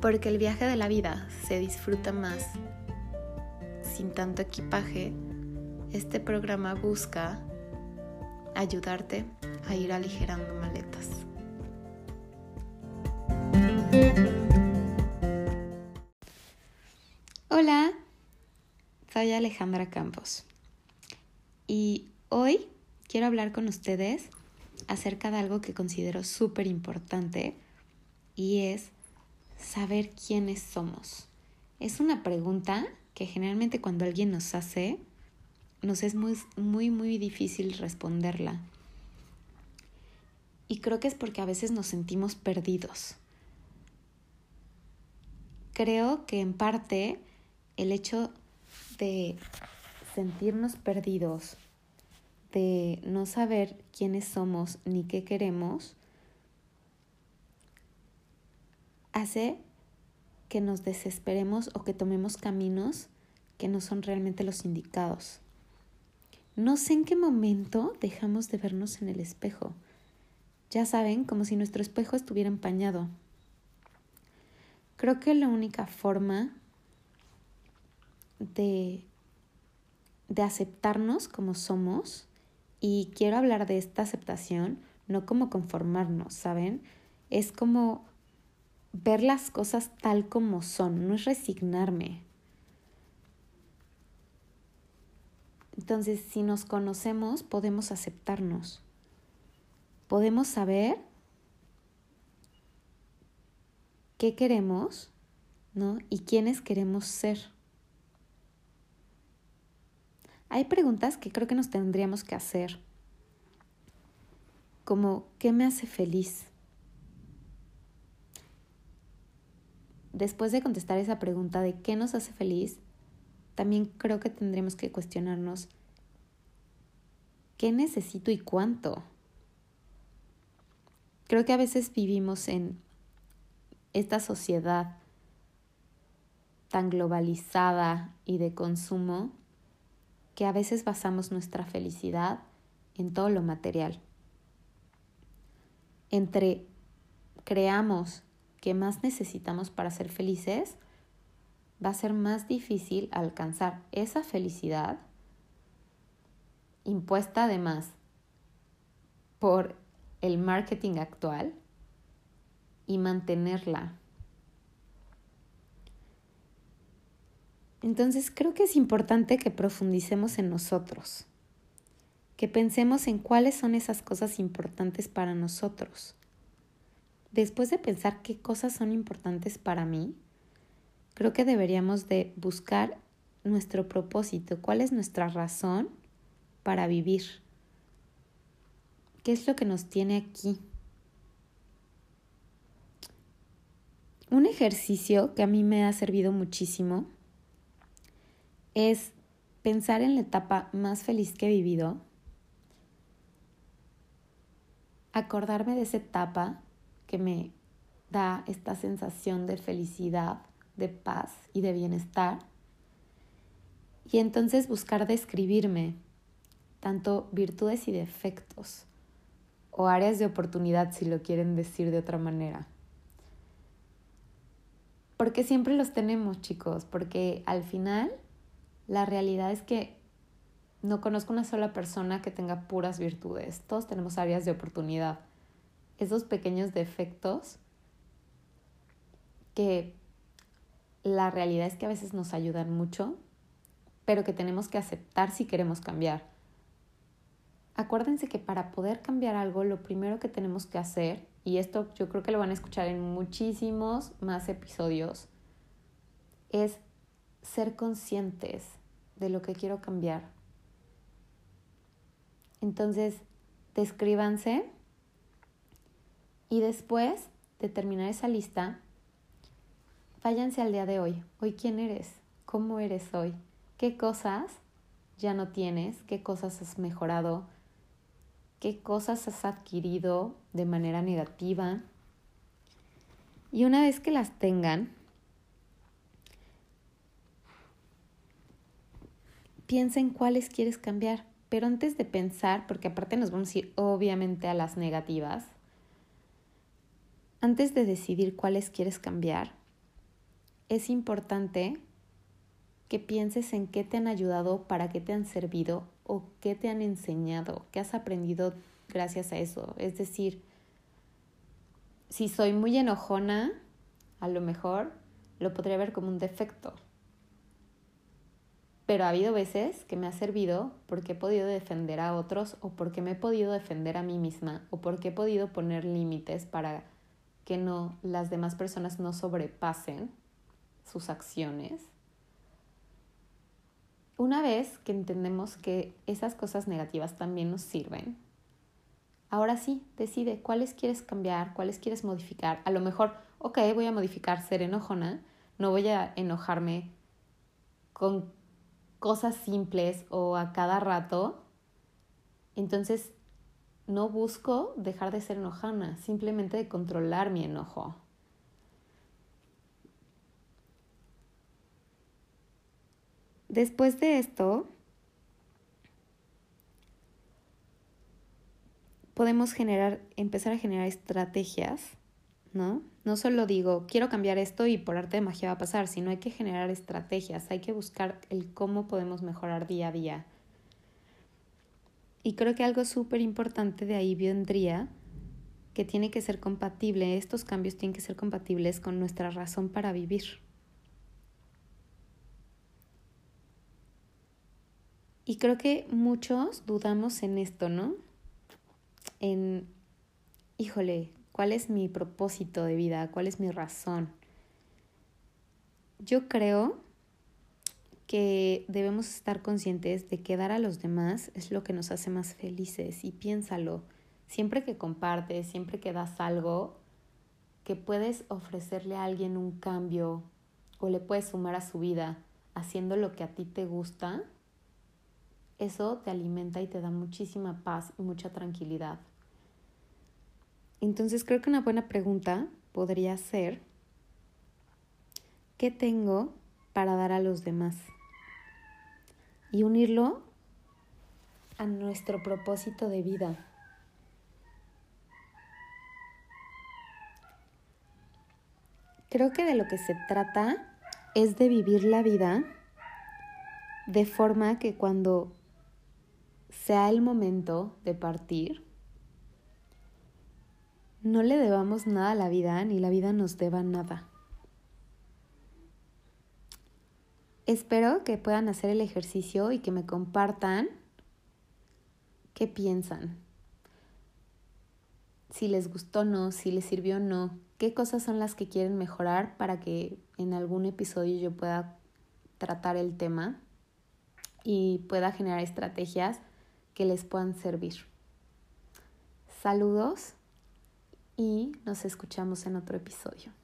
porque el viaje de la vida se disfruta más sin tanto equipaje, este programa busca ayudarte a ir aligerando maletas. Hola, soy Alejandra Campos y hoy quiero hablar con ustedes acerca de algo que considero súper importante y es saber quiénes somos. Es una pregunta que generalmente cuando alguien nos hace, nos es muy, muy, muy difícil responderla. Y creo que es porque a veces nos sentimos perdidos. Creo que en parte el hecho de sentirnos perdidos, de no saber quiénes somos ni qué queremos, hace que nos desesperemos o que tomemos caminos que no son realmente los indicados. No sé en qué momento dejamos de vernos en el espejo. Ya saben, como si nuestro espejo estuviera empañado. Creo que la única forma de, de aceptarnos como somos, y quiero hablar de esta aceptación, no como conformarnos, ¿saben? Es como ver las cosas tal como son, no es resignarme. Entonces, si nos conocemos, podemos aceptarnos. Podemos saber qué queremos, ¿no? Y quiénes queremos ser. Hay preguntas que creo que nos tendríamos que hacer, como ¿qué me hace feliz? Después de contestar esa pregunta de qué nos hace feliz, también creo que tendremos que cuestionarnos qué necesito y cuánto. Creo que a veces vivimos en esta sociedad tan globalizada y de consumo que a veces basamos nuestra felicidad en todo lo material. Entre creamos que más necesitamos para ser felices, va a ser más difícil alcanzar esa felicidad impuesta además por el marketing actual y mantenerla. Entonces creo que es importante que profundicemos en nosotros, que pensemos en cuáles son esas cosas importantes para nosotros después de pensar qué cosas son importantes para mí, creo que deberíamos de buscar nuestro propósito, cuál es nuestra razón para vivir, qué es lo que nos tiene aquí. Un ejercicio que a mí me ha servido muchísimo es pensar en la etapa más feliz que he vivido, acordarme de esa etapa que me da esta sensación de felicidad, de paz y de bienestar. Y entonces buscar describirme tanto virtudes y defectos o áreas de oportunidad si lo quieren decir de otra manera. Porque siempre los tenemos, chicos, porque al final la realidad es que no conozco una sola persona que tenga puras virtudes. Todos tenemos áreas de oportunidad esos pequeños defectos que la realidad es que a veces nos ayudan mucho, pero que tenemos que aceptar si queremos cambiar. Acuérdense que para poder cambiar algo, lo primero que tenemos que hacer, y esto yo creo que lo van a escuchar en muchísimos más episodios, es ser conscientes de lo que quiero cambiar. Entonces, descríbanse y después de terminar esa lista, váyanse al día de hoy. Hoy quién eres, cómo eres hoy, qué cosas ya no tienes, qué cosas has mejorado, qué cosas has adquirido de manera negativa. Y una vez que las tengan, piensen cuáles quieres cambiar. Pero antes de pensar, porque aparte nos vamos a ir obviamente a las negativas, antes de decidir cuáles quieres cambiar, es importante que pienses en qué te han ayudado, para qué te han servido o qué te han enseñado, qué has aprendido gracias a eso. Es decir, si soy muy enojona, a lo mejor lo podría ver como un defecto. Pero ha habido veces que me ha servido porque he podido defender a otros o porque me he podido defender a mí misma o porque he podido poner límites para que no las demás personas no sobrepasen sus acciones. Una vez que entendemos que esas cosas negativas también nos sirven, ahora sí, decide cuáles quieres cambiar, cuáles quieres modificar. A lo mejor, ok, voy a modificar ser enojona, no voy a enojarme con cosas simples o a cada rato. Entonces, no busco dejar de ser enojona, simplemente de controlar mi enojo. Después de esto, podemos generar, empezar a generar estrategias, ¿no? No solo digo, quiero cambiar esto y por arte de magia va a pasar, sino hay que generar estrategias, hay que buscar el cómo podemos mejorar día a día. Y creo que algo súper importante de ahí vendría que tiene que ser compatible, estos cambios tienen que ser compatibles con nuestra razón para vivir. Y creo que muchos dudamos en esto, ¿no? En, híjole, ¿cuál es mi propósito de vida? ¿Cuál es mi razón? Yo creo que debemos estar conscientes de que dar a los demás es lo que nos hace más felices y piénsalo, siempre que compartes, siempre que das algo, que puedes ofrecerle a alguien un cambio o le puedes sumar a su vida haciendo lo que a ti te gusta, eso te alimenta y te da muchísima paz y mucha tranquilidad. Entonces creo que una buena pregunta podría ser, ¿qué tengo para dar a los demás? Y unirlo a nuestro propósito de vida. Creo que de lo que se trata es de vivir la vida de forma que cuando sea el momento de partir, no le debamos nada a la vida ni la vida nos deba nada. Espero que puedan hacer el ejercicio y que me compartan qué piensan. Si les gustó o no, si les sirvió o no, qué cosas son las que quieren mejorar para que en algún episodio yo pueda tratar el tema y pueda generar estrategias que les puedan servir. Saludos y nos escuchamos en otro episodio.